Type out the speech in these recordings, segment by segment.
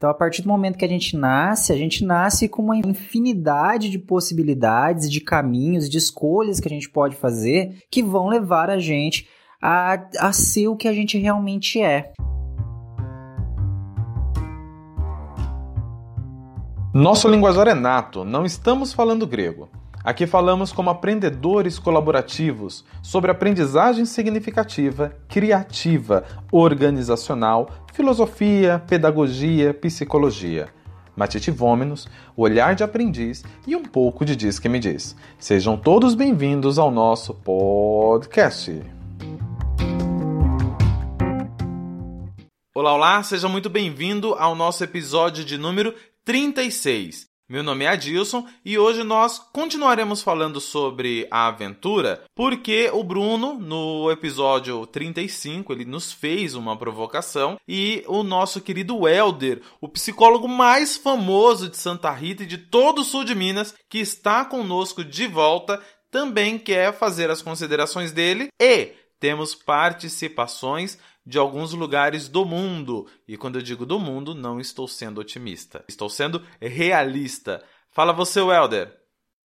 Então, a partir do momento que a gente nasce, a gente nasce com uma infinidade de possibilidades, de caminhos, de escolhas que a gente pode fazer que vão levar a gente a, a ser o que a gente realmente é. Nosso linguajar é nato, não estamos falando grego. Aqui falamos como aprendedores colaborativos sobre aprendizagem significativa, criativa, organizacional, filosofia, pedagogia, psicologia. Matite Vômenos, olhar de aprendiz e um pouco de Diz que me diz. Sejam todos bem-vindos ao nosso podcast. Olá, olá, seja muito bem-vindo ao nosso episódio de número 36. Meu nome é Adilson e hoje nós continuaremos falando sobre a aventura, porque o Bruno, no episódio 35, ele nos fez uma provocação e o nosso querido Elder, o psicólogo mais famoso de Santa Rita e de todo o sul de Minas, que está conosco de volta, também quer fazer as considerações dele e temos participações de alguns lugares do mundo. E quando eu digo do mundo, não estou sendo otimista. Estou sendo realista. Fala você, Welder.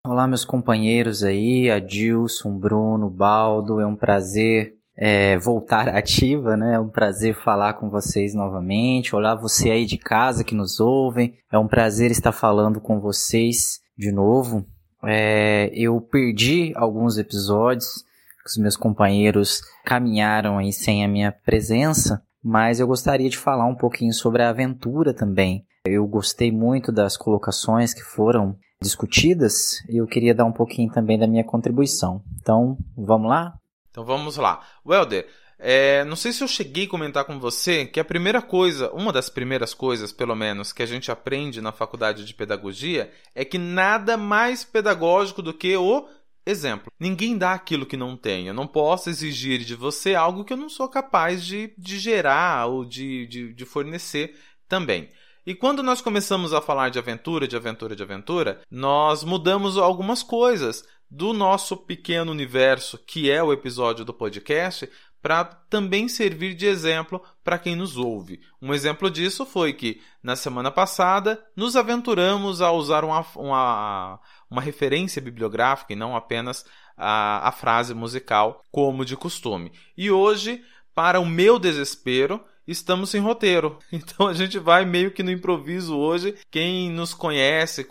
Olá, meus companheiros aí, Adilson, Bruno, Baldo. É um prazer é, voltar ativa, né? É um prazer falar com vocês novamente. Olá, você aí de casa que nos ouvem. É um prazer estar falando com vocês de novo. É, eu perdi alguns episódios os meus companheiros caminharam aí sem a minha presença, mas eu gostaria de falar um pouquinho sobre a aventura também. Eu gostei muito das colocações que foram discutidas e eu queria dar um pouquinho também da minha contribuição. Então, vamos lá? Então vamos lá. Welder, é, não sei se eu cheguei a comentar com você que a primeira coisa, uma das primeiras coisas, pelo menos, que a gente aprende na faculdade de pedagogia é que nada mais pedagógico do que o Exemplo: ninguém dá aquilo que não tem. Eu não posso exigir de você algo que eu não sou capaz de, de gerar ou de, de, de fornecer também. E quando nós começamos a falar de aventura, de aventura, de aventura, nós mudamos algumas coisas do nosso pequeno universo, que é o episódio do podcast, para também servir de exemplo para quem nos ouve. Um exemplo disso foi que, na semana passada, nos aventuramos a usar uma, uma, uma referência bibliográfica e não apenas a, a frase musical, como de costume. E hoje, para o meu desespero, estamos sem roteiro. Então a gente vai meio que no improviso hoje. Quem nos conhece,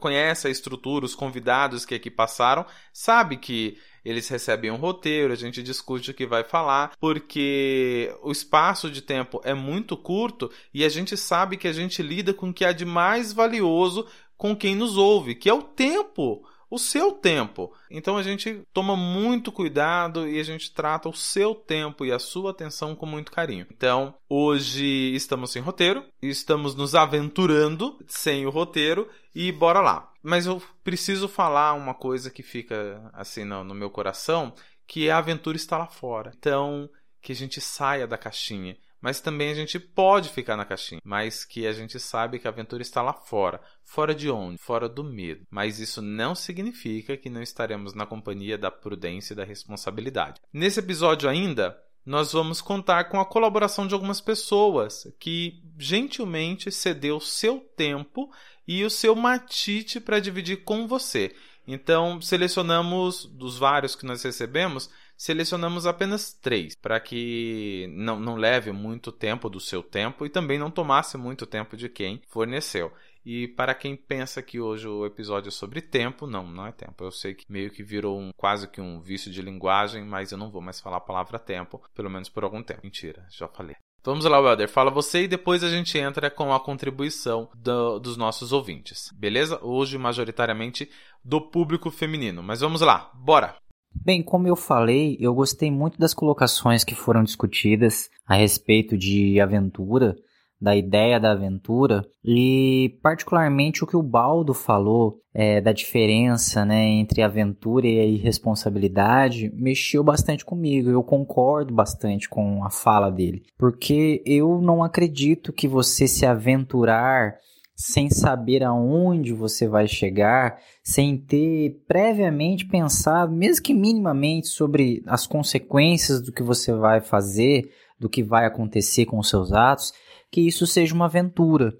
conhece a estrutura, os convidados que aqui passaram, sabe que eles recebem um roteiro, a gente discute o que vai falar, porque o espaço de tempo é muito curto e a gente sabe que a gente lida com o que há de mais valioso com quem nos ouve, que é o tempo o seu tempo. Então a gente toma muito cuidado e a gente trata o seu tempo e a sua atenção com muito carinho. Então, hoje estamos sem roteiro, estamos nos aventurando sem o roteiro e bora lá. Mas eu preciso falar uma coisa que fica assim no, no meu coração, que é a aventura está lá fora. Então, que a gente saia da caixinha mas também a gente pode ficar na caixinha, mas que a gente sabe que a aventura está lá fora. Fora de onde? Fora do medo. Mas isso não significa que não estaremos na companhia da prudência e da responsabilidade. Nesse episódio ainda, nós vamos contar com a colaboração de algumas pessoas que gentilmente cedeu seu tempo e o seu matite para dividir com você. Então, selecionamos dos vários que nós recebemos selecionamos apenas três, para que não, não leve muito tempo do seu tempo e também não tomasse muito tempo de quem forneceu. E para quem pensa que hoje o episódio é sobre tempo, não, não é tempo. Eu sei que meio que virou um quase que um vício de linguagem, mas eu não vou mais falar a palavra tempo, pelo menos por algum tempo. Mentira, já falei. Vamos lá, Welder, fala você e depois a gente entra com a contribuição do, dos nossos ouvintes, beleza? Hoje, majoritariamente do público feminino. Mas vamos lá, bora! Bem, como eu falei, eu gostei muito das colocações que foram discutidas a respeito de aventura, da ideia da aventura e particularmente o que o Baldo falou é, da diferença né, entre aventura e irresponsabilidade mexeu bastante comigo. Eu concordo bastante com a fala dele, porque eu não acredito que você se aventurar sem saber aonde você vai chegar, sem ter previamente pensado, mesmo que minimamente, sobre as consequências do que você vai fazer, do que vai acontecer com os seus atos, que isso seja uma aventura.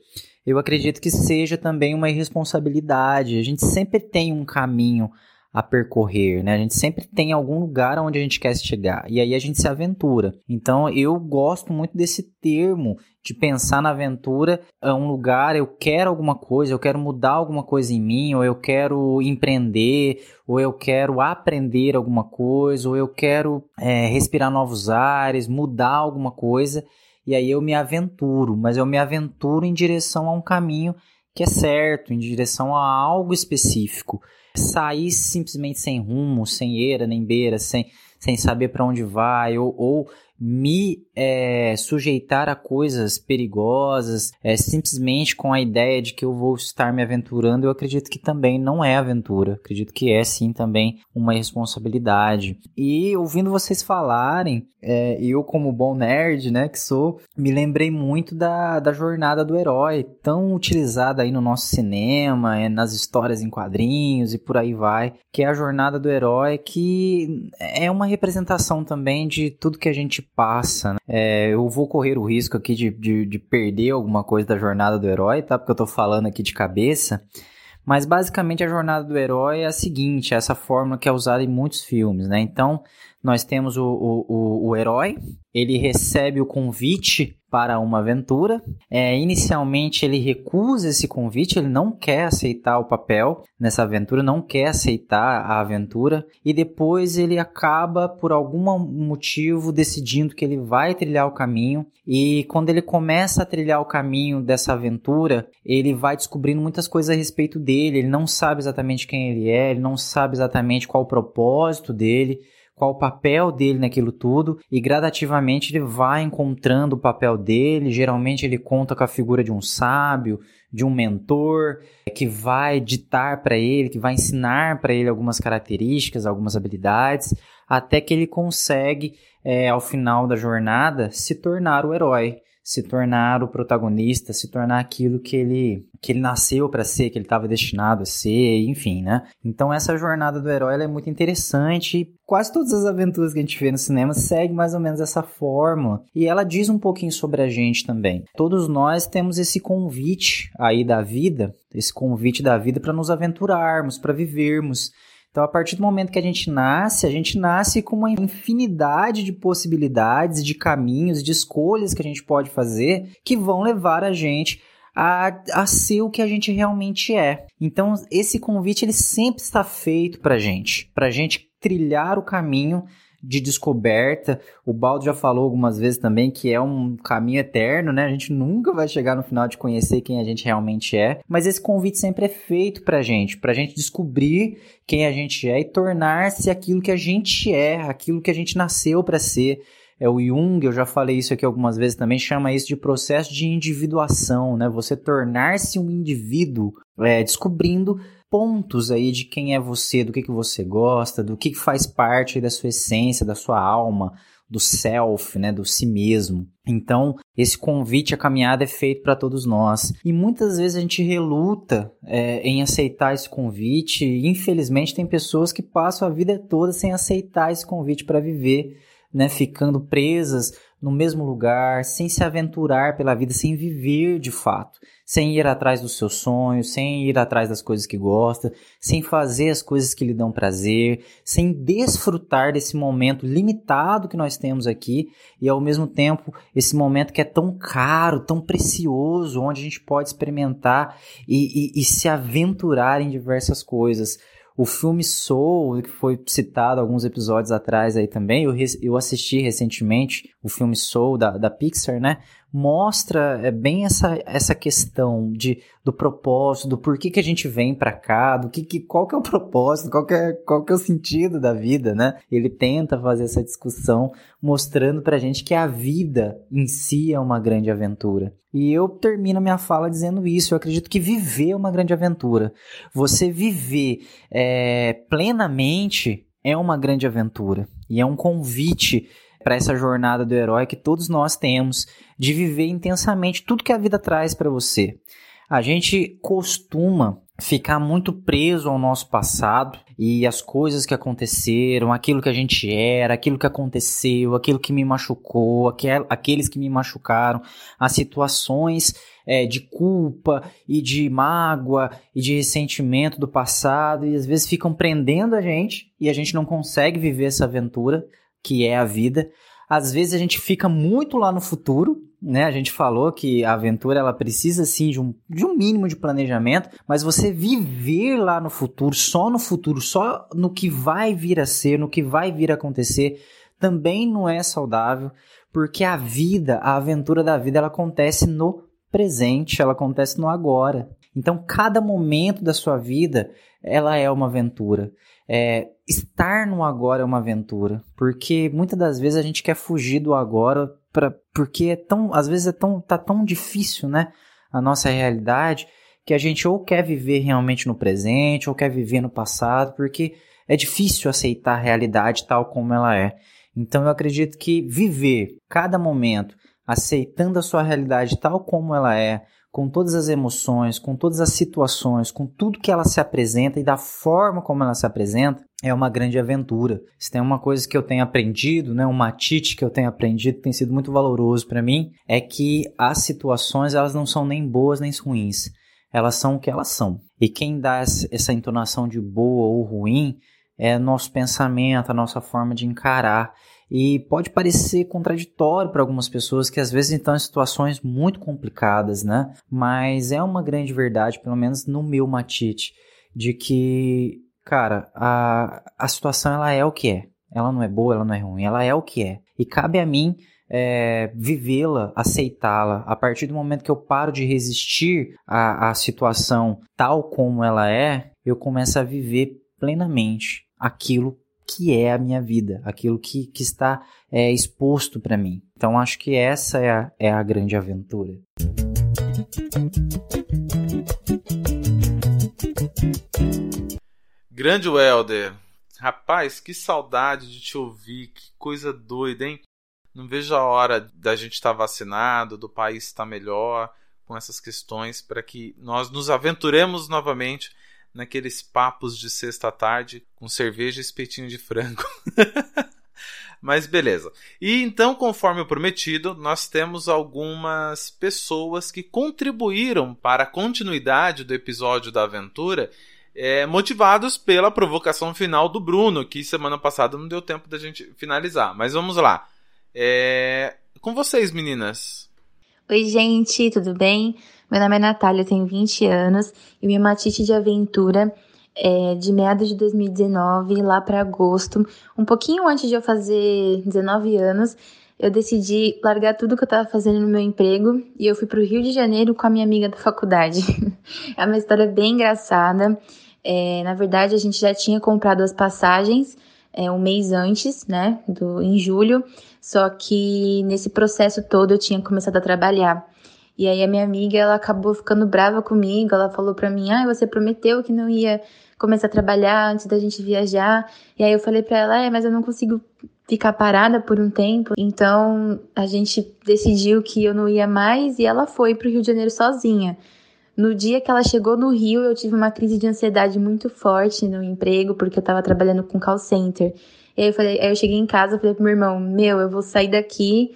Eu acredito que seja também uma irresponsabilidade. A gente sempre tem um caminho a percorrer, né? A gente sempre tem algum lugar onde a gente quer chegar e aí a gente se aventura. Então eu gosto muito desse termo de pensar na aventura, é um lugar, eu quero alguma coisa, eu quero mudar alguma coisa em mim, ou eu quero empreender, ou eu quero aprender alguma coisa, ou eu quero é, respirar novos ares, mudar alguma coisa, e aí eu me aventuro, mas eu me aventuro em direção a um caminho que é certo, em direção a algo específico sair simplesmente sem rumo, sem eira nem beira, sem, sem saber para onde vai, ou, ou me é, sujeitar a coisas perigosas, é, simplesmente com a ideia de que eu vou estar me aventurando, eu acredito que também não é aventura. Acredito que é sim também uma responsabilidade. E ouvindo vocês falarem, é, eu como bom nerd, né, que sou, me lembrei muito da, da jornada do herói, tão utilizada aí no nosso cinema, é, nas histórias em quadrinhos e por aí vai, que é a jornada do herói, que é uma representação também de tudo que a gente passa, né? É, eu vou correr o risco aqui de, de, de, perder alguma coisa da jornada do herói, tá? Porque eu tô falando aqui de cabeça. Mas basicamente a jornada do herói é a seguinte, é essa fórmula que é usada em muitos filmes, né? Então, nós temos o, o, o, o herói, ele recebe o convite para uma aventura. É, inicialmente ele recusa esse convite, ele não quer aceitar o papel nessa aventura, não quer aceitar a aventura. E depois ele acaba por algum motivo decidindo que ele vai trilhar o caminho. E quando ele começa a trilhar o caminho dessa aventura, ele vai descobrindo muitas coisas a respeito dele, ele não sabe exatamente quem ele é, ele não sabe exatamente qual o propósito dele qual o papel dele naquilo tudo e gradativamente ele vai encontrando o papel dele. Geralmente ele conta com a figura de um sábio, de um mentor que vai ditar para ele, que vai ensinar para ele algumas características, algumas habilidades, até que ele consegue, é, ao final da jornada, se tornar o herói se tornar o protagonista, se tornar aquilo que ele que ele nasceu para ser, que ele estava destinado a ser, enfim, né? Então essa jornada do herói é muito interessante quase todas as aventuras que a gente vê no cinema seguem mais ou menos essa fórmula e ela diz um pouquinho sobre a gente também. Todos nós temos esse convite aí da vida, esse convite da vida para nos aventurarmos, para vivermos. Então, a partir do momento que a gente nasce, a gente nasce com uma infinidade de possibilidades, de caminhos, de escolhas que a gente pode fazer que vão levar a gente a, a ser o que a gente realmente é. Então, esse convite ele sempre está feito para gente, para gente trilhar o caminho de descoberta. O Baldo já falou algumas vezes também que é um caminho eterno, né? A gente nunca vai chegar no final de conhecer quem a gente realmente é, mas esse convite sempre é feito pra gente, pra gente descobrir quem a gente é e tornar-se aquilo que a gente é, aquilo que a gente nasceu para ser. É o Jung, eu já falei isso aqui algumas vezes também, chama isso de processo de individuação, né? Você tornar-se um indivíduo, é, descobrindo pontos aí de quem é você, do que, que você gosta, do que, que faz parte da sua essência, da sua alma, do self, né, do si mesmo. Então, esse convite à caminhada é feito para todos nós. E muitas vezes a gente reluta é, em aceitar esse convite. E, infelizmente, tem pessoas que passam a vida toda sem aceitar esse convite para viver, né, ficando presas no mesmo lugar, sem se aventurar pela vida, sem viver de fato sem ir atrás dos seus sonhos, sem ir atrás das coisas que gosta, sem fazer as coisas que lhe dão prazer, sem desfrutar desse momento limitado que nós temos aqui e ao mesmo tempo esse momento que é tão caro, tão precioso, onde a gente pode experimentar e, e, e se aventurar em diversas coisas. O filme Soul, que foi citado alguns episódios atrás aí também, eu, eu assisti recentemente o filme Soul da, da Pixar, né? Mostra é, bem essa, essa questão de, do propósito, do porquê que a gente vem para cá, do que, que qual que é o propósito, qual que é, qual que é o sentido da vida, né? Ele tenta fazer essa discussão mostrando pra gente que a vida em si é uma grande aventura. E eu termino minha fala dizendo isso. Eu acredito que viver é uma grande aventura. Você viver é, plenamente é uma grande aventura. E é um convite para essa jornada do herói que todos nós temos de viver intensamente tudo que a vida traz para você. A gente costuma ficar muito preso ao nosso passado e as coisas que aconteceram, aquilo que a gente era, aquilo que aconteceu, aquilo que me machucou, aquel, aqueles que me machucaram, as situações é, de culpa e de mágoa e de ressentimento do passado e às vezes ficam prendendo a gente e a gente não consegue viver essa aventura que é a vida. Às vezes a gente fica muito lá no futuro né? A gente falou que a aventura ela precisa sim de um, de um mínimo de planejamento, mas você viver lá no futuro, só no futuro, só no que vai vir a ser, no que vai vir a acontecer, também não é saudável, porque a vida, a aventura da vida, ela acontece no presente, ela acontece no agora. Então, cada momento da sua vida, ela é uma aventura. É, estar no agora é uma aventura, porque muitas das vezes a gente quer fugir do agora pra, porque é tão, às vezes é tão, tá tão difícil, né? A nossa realidade, que a gente ou quer viver realmente no presente, ou quer viver no passado, porque é difícil aceitar a realidade tal como ela é. Então eu acredito que viver cada momento aceitando a sua realidade tal como ela é, com todas as emoções, com todas as situações, com tudo que ela se apresenta e da forma como ela se apresenta, é uma grande aventura. Se tem uma coisa que eu tenho aprendido, né, um matite que eu tenho aprendido, que tem sido muito valoroso para mim, é que as situações elas não são nem boas nem ruins. Elas são o que elas são. E quem dá essa entonação de boa ou ruim é nosso pensamento, a nossa forma de encarar. E pode parecer contraditório para algumas pessoas que às vezes estão em situações muito complicadas, né? Mas é uma grande verdade, pelo menos no meu matite, de que, cara, a, a situação ela é o que é. Ela não é boa, ela não é ruim, ela é o que é. E cabe a mim é, vivê-la, aceitá-la. A partir do momento que eu paro de resistir à, à situação tal como ela é, eu começo a viver plenamente aquilo que é a minha vida, aquilo que, que está é, exposto para mim. Então acho que essa é a, é a grande aventura. Grande Welder, rapaz, que saudade de te ouvir, que coisa doida, hein? Não vejo a hora da gente estar tá vacinado, do país estar melhor com essas questões para que nós nos aventuremos novamente naqueles papos de sexta-tarde com cerveja e espetinho de frango. Mas beleza. E então, conforme prometido, nós temos algumas pessoas que contribuíram para a continuidade do episódio da aventura, é, motivados pela provocação final do Bruno, que semana passada não deu tempo da gente finalizar. Mas vamos lá. É, com vocês, meninas. Oi, gente, tudo bem? Meu nome é Natália, tenho 20 anos e minha matite de aventura é de meados de 2019, lá para agosto, um pouquinho antes de eu fazer 19 anos, eu decidi largar tudo que eu estava fazendo no meu emprego e eu fui para o Rio de Janeiro com a minha amiga da faculdade. é uma história bem engraçada. É, na verdade, a gente já tinha comprado as passagens é, um mês antes, né, do, em julho, só que nesse processo todo eu tinha começado a trabalhar. E aí a minha amiga, ela acabou ficando brava comigo, ela falou pra mim, ah, você prometeu que não ia começar a trabalhar antes da gente viajar. E aí eu falei pra ela, é, mas eu não consigo ficar parada por um tempo. Então a gente decidiu que eu não ia mais e ela foi pro Rio de Janeiro sozinha. No dia que ela chegou no Rio, eu tive uma crise de ansiedade muito forte no emprego, porque eu tava trabalhando com call center. E aí eu falei, aí eu cheguei em casa, falei pro meu irmão, meu, eu vou sair daqui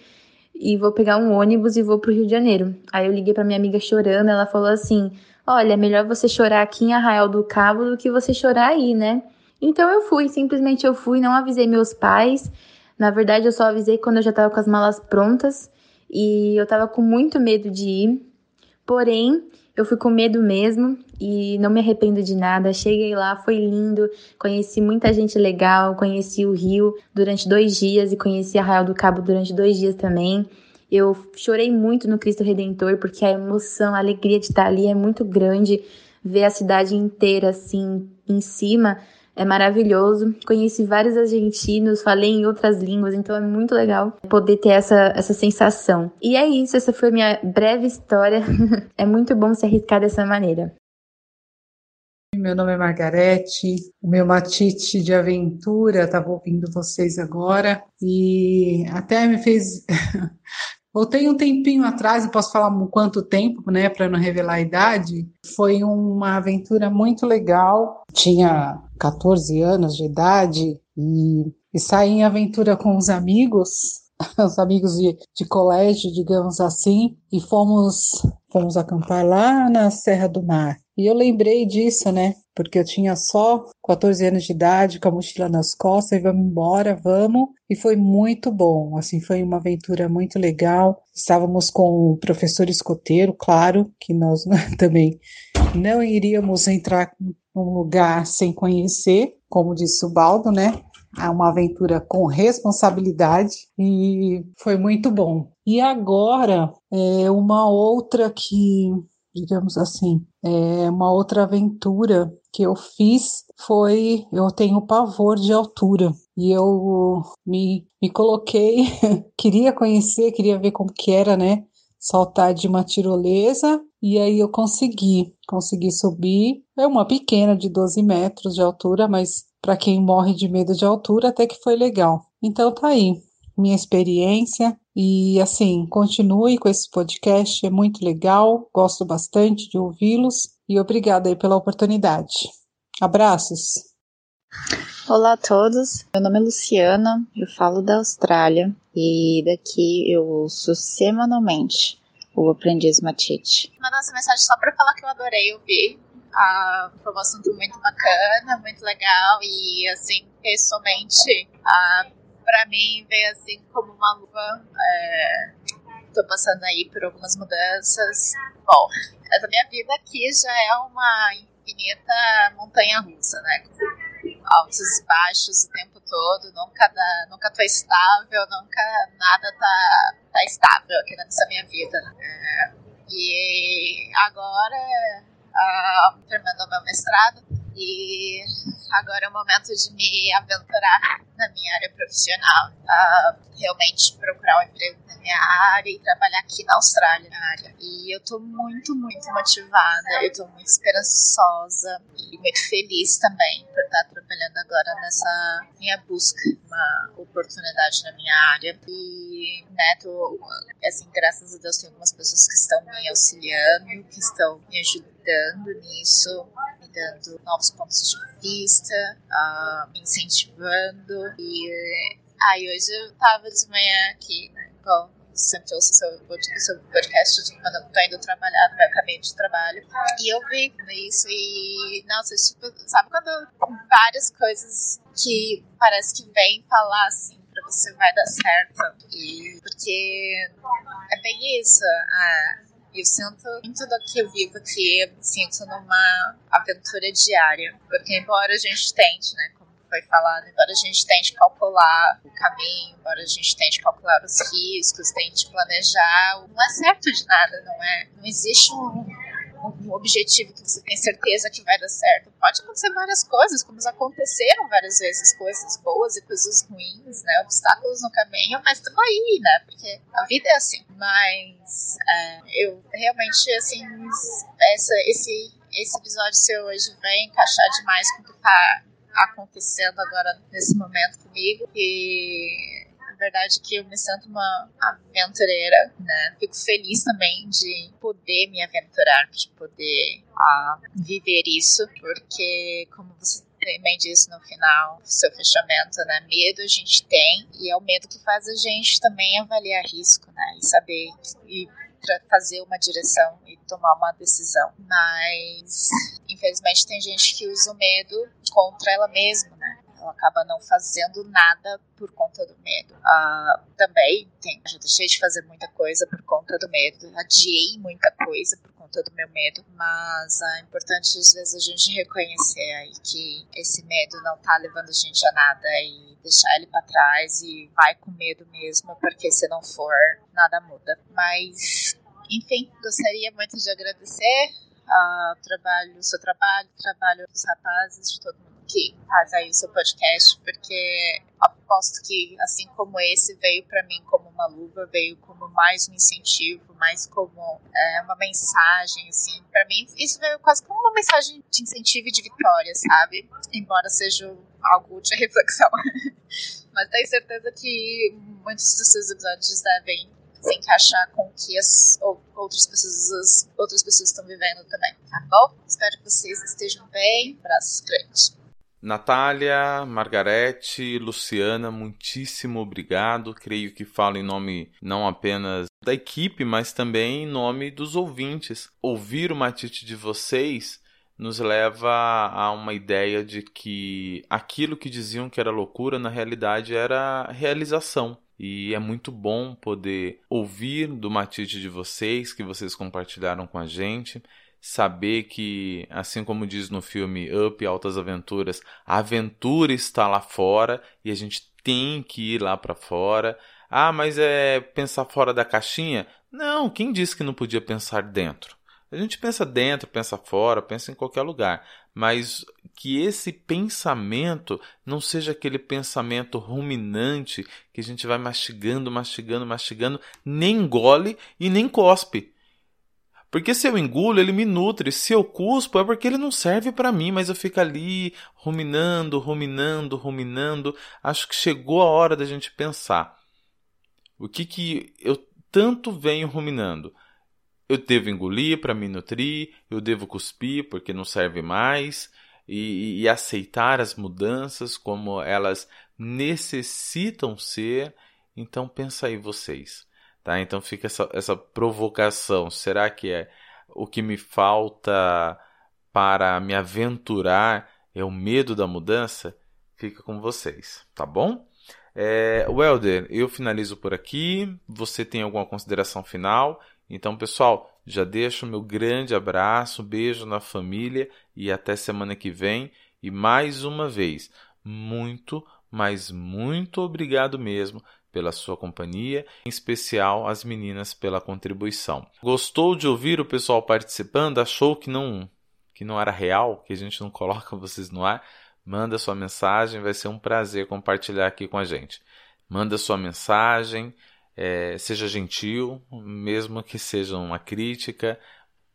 e vou pegar um ônibus e vou pro Rio de Janeiro. Aí eu liguei pra minha amiga chorando, ela falou assim: Olha, é melhor você chorar aqui em Arraial do Cabo do que você chorar aí, né? Então eu fui, simplesmente eu fui, não avisei meus pais. Na verdade, eu só avisei quando eu já tava com as malas prontas e eu tava com muito medo de ir. Porém, eu fui com medo mesmo e não me arrependo de nada. Cheguei lá, foi lindo, conheci muita gente legal, conheci o Rio durante dois dias e conheci Arraial do Cabo durante dois dias também. Eu chorei muito no Cristo Redentor porque a emoção, a alegria de estar ali é muito grande. Ver a cidade inteira assim em cima é maravilhoso. Conheci vários argentinos, falei em outras línguas, então é muito legal poder ter essa, essa sensação. E é isso, essa foi minha breve história. é muito bom se arriscar dessa maneira. Meu nome é Margarete, o meu matite de aventura, estava ouvindo vocês agora e até me fez Voltei um tempinho atrás, não posso falar quanto tempo, né, para não revelar a idade. Foi uma aventura muito legal. Tinha 14 anos de idade e, e saí em aventura com os amigos os amigos de, de colégio, digamos assim, e fomos, fomos acampar lá na Serra do Mar. E eu lembrei disso, né? Porque eu tinha só 14 anos de idade, com a mochila nas costas, e vamos embora, vamos. E foi muito bom, assim, foi uma aventura muito legal. Estávamos com o professor escoteiro, claro, que nós também não iríamos entrar num lugar sem conhecer, como disse o Baldo, né? É uma aventura com responsabilidade e foi muito bom. E agora, é uma outra que, digamos assim, é uma outra aventura que eu fiz foi eu tenho pavor de altura e eu me, me coloquei queria conhecer queria ver como que era né saltar de uma tirolesa e aí eu consegui consegui subir é uma pequena de 12 metros de altura mas para quem morre de medo de altura, até que foi legal. Então tá aí minha experiência e assim, continue com esse podcast, é muito legal, gosto bastante de ouvi-los e obrigada aí pela oportunidade. Abraços. Olá a todos, meu nome é Luciana, eu falo da Austrália e daqui eu ouço semanalmente o Aprendiz Matite. Mandar essa mensagem só para falar que eu adorei ouvir ah, foi um assunto muito bacana, muito legal e, assim, pessoalmente, ah, para mim veio assim como uma luva. É, tô passando aí por algumas mudanças. Bom, essa minha vida aqui já é uma infinita montanha russa, né? altos e baixos o tempo todo, nunca, dá, nunca tô estável, nunca nada tá, tá estável aqui nessa minha vida. É, e agora uh, terminando meu mestrado e agora é o momento de me aventurar na minha área profissional, uh, realmente procurar um emprego na minha área e trabalhar aqui na Austrália, na área. E eu tô muito, muito motivada, eu tô muito esperançosa e muito feliz também por estar trabalhando agora nessa minha busca, uma oportunidade na minha área. E, né, tô, assim, graças a Deus tem algumas pessoas que estão me auxiliando, que estão me ajudando nisso, me dando novos pontos de vista, uh, me incentivando. E aí hoje eu tava de manhã aqui, né? Bom, sempre ouço seu, seu podcast quando eu tô indo trabalhar, no meu caminho de trabalho. E eu vi isso e, nossa, tipo, sabe quando várias coisas que parece que vem falar assim pra você vai dar certo? E porque é bem isso. Eu sinto muito do que eu vivo aqui, eu me sinto numa aventura diária. Porque embora a gente tente, né, foi falado, embora a gente tente calcular o caminho, embora a gente tente calcular os riscos, tente planejar, não é certo de nada, não é? Não existe um um objetivo que você tem certeza que vai dar certo. Pode acontecer várias coisas, como aconteceram várias vezes, coisas boas e coisas ruins, né? Obstáculos no caminho, mas estamos aí, né? Porque a vida é assim. Mas é, eu realmente, assim, essa, esse, esse episódio seu hoje vai encaixar demais com o que está acontecendo agora nesse momento comigo. E verdade que eu me sinto uma aventureira, né? Fico feliz também de poder me aventurar, de poder uh, viver isso, porque como você também disse no final, seu fechamento, né? Medo a gente tem e é o medo que faz a gente também avaliar risco, né? E saber e fazer uma direção e tomar uma decisão. Mas, infelizmente, tem gente que usa o medo contra ela mesma, né? Ela acaba não fazendo nada por conta do medo. Uh, também tem, já deixei de fazer muita coisa por conta do medo, adiei muita coisa por conta do meu medo, mas é importante às vezes a gente reconhecer aí que esse medo não tá levando a gente a nada e deixar ele para trás e vai com medo mesmo, porque se não for, nada muda. Mas, enfim, gostaria muito de agradecer uh, o trabalho, o seu trabalho, o trabalho dos rapazes, de todo mundo que faz aí o seu podcast, porque aposto que, assim como esse, veio para mim como uma luva, veio como mais um incentivo, mais como é, uma mensagem, assim. para mim, isso veio quase como uma mensagem de incentivo e de vitória, sabe? Embora seja algo de reflexão. Mas tenho certeza que muitos dos seus episódios devem se encaixar com o que as outras pessoas, outras pessoas estão vivendo também, tá bom? Espero que vocês estejam bem. Abraços grandes. Natália, Margarete, Luciana, muitíssimo obrigado. Creio que falo em nome não apenas da equipe, mas também em nome dos ouvintes. Ouvir o matite de vocês nos leva a uma ideia de que aquilo que diziam que era loucura, na realidade era realização. E é muito bom poder ouvir do matite de vocês, que vocês compartilharam com a gente saber que, assim como diz no filme Up Altas Aventuras, a aventura está lá fora e a gente tem que ir lá para fora. Ah, mas é pensar fora da caixinha? Não, quem disse que não podia pensar dentro? A gente pensa dentro, pensa fora, pensa em qualquer lugar, mas que esse pensamento não seja aquele pensamento ruminante que a gente vai mastigando, mastigando, mastigando, nem engole e nem cospe. Porque se eu engulo, ele me nutre. Se eu cuspo, é porque ele não serve para mim, mas eu fico ali ruminando, ruminando, ruminando. Acho que chegou a hora da gente pensar. O que que eu tanto venho ruminando? Eu devo engolir para me nutrir, eu devo cuspir porque não serve mais, e, e aceitar as mudanças como elas necessitam ser. Então pensa aí vocês. Tá? Então fica essa, essa provocação. Será que é o que me falta para me aventurar é o medo da mudança? Fica com vocês, tá bom? É, Welder, eu finalizo por aqui. Você tem alguma consideração final? Então, pessoal, já deixo meu grande abraço, beijo na família e até semana que vem. E mais uma vez, muito, mas muito obrigado mesmo pela sua companhia, em especial as meninas pela contribuição. Gostou de ouvir o pessoal participando? Achou que não que não era real, que a gente não coloca vocês no ar? Manda sua mensagem, vai ser um prazer compartilhar aqui com a gente. Manda sua mensagem, é, seja gentil, mesmo que seja uma crítica.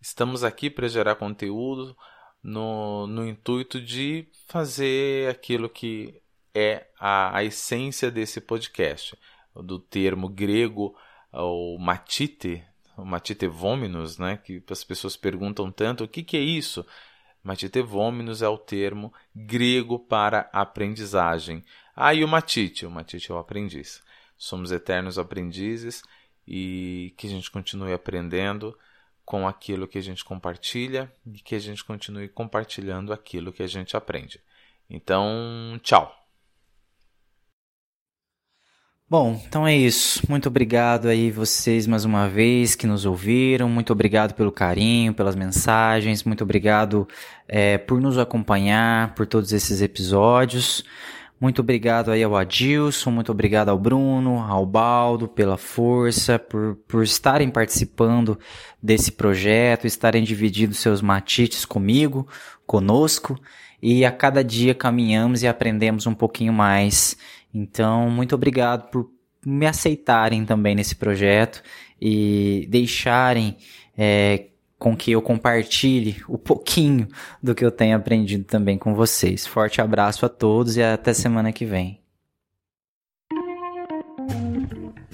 Estamos aqui para gerar conteúdo no, no intuito de fazer aquilo que é a, a essência desse podcast, do termo grego, o matite, o matite vominus, né, que as pessoas perguntam tanto, o que, que é isso? Matite vominus é o termo grego para aprendizagem. Ah, e o matite? O matite é o aprendiz. Somos eternos aprendizes e que a gente continue aprendendo com aquilo que a gente compartilha e que a gente continue compartilhando aquilo que a gente aprende. Então, tchau! Bom, então é isso. Muito obrigado aí vocês mais uma vez que nos ouviram. Muito obrigado pelo carinho, pelas mensagens. Muito obrigado é, por nos acompanhar, por todos esses episódios. Muito obrigado aí ao Adilson, muito obrigado ao Bruno, ao Baldo pela força, por, por estarem participando desse projeto, estarem dividindo seus matites comigo, conosco, e a cada dia caminhamos e aprendemos um pouquinho mais então, muito obrigado por me aceitarem também nesse projeto e deixarem é, com que eu compartilhe o pouquinho do que eu tenho aprendido também com vocês. Forte abraço a todos e até semana que vem.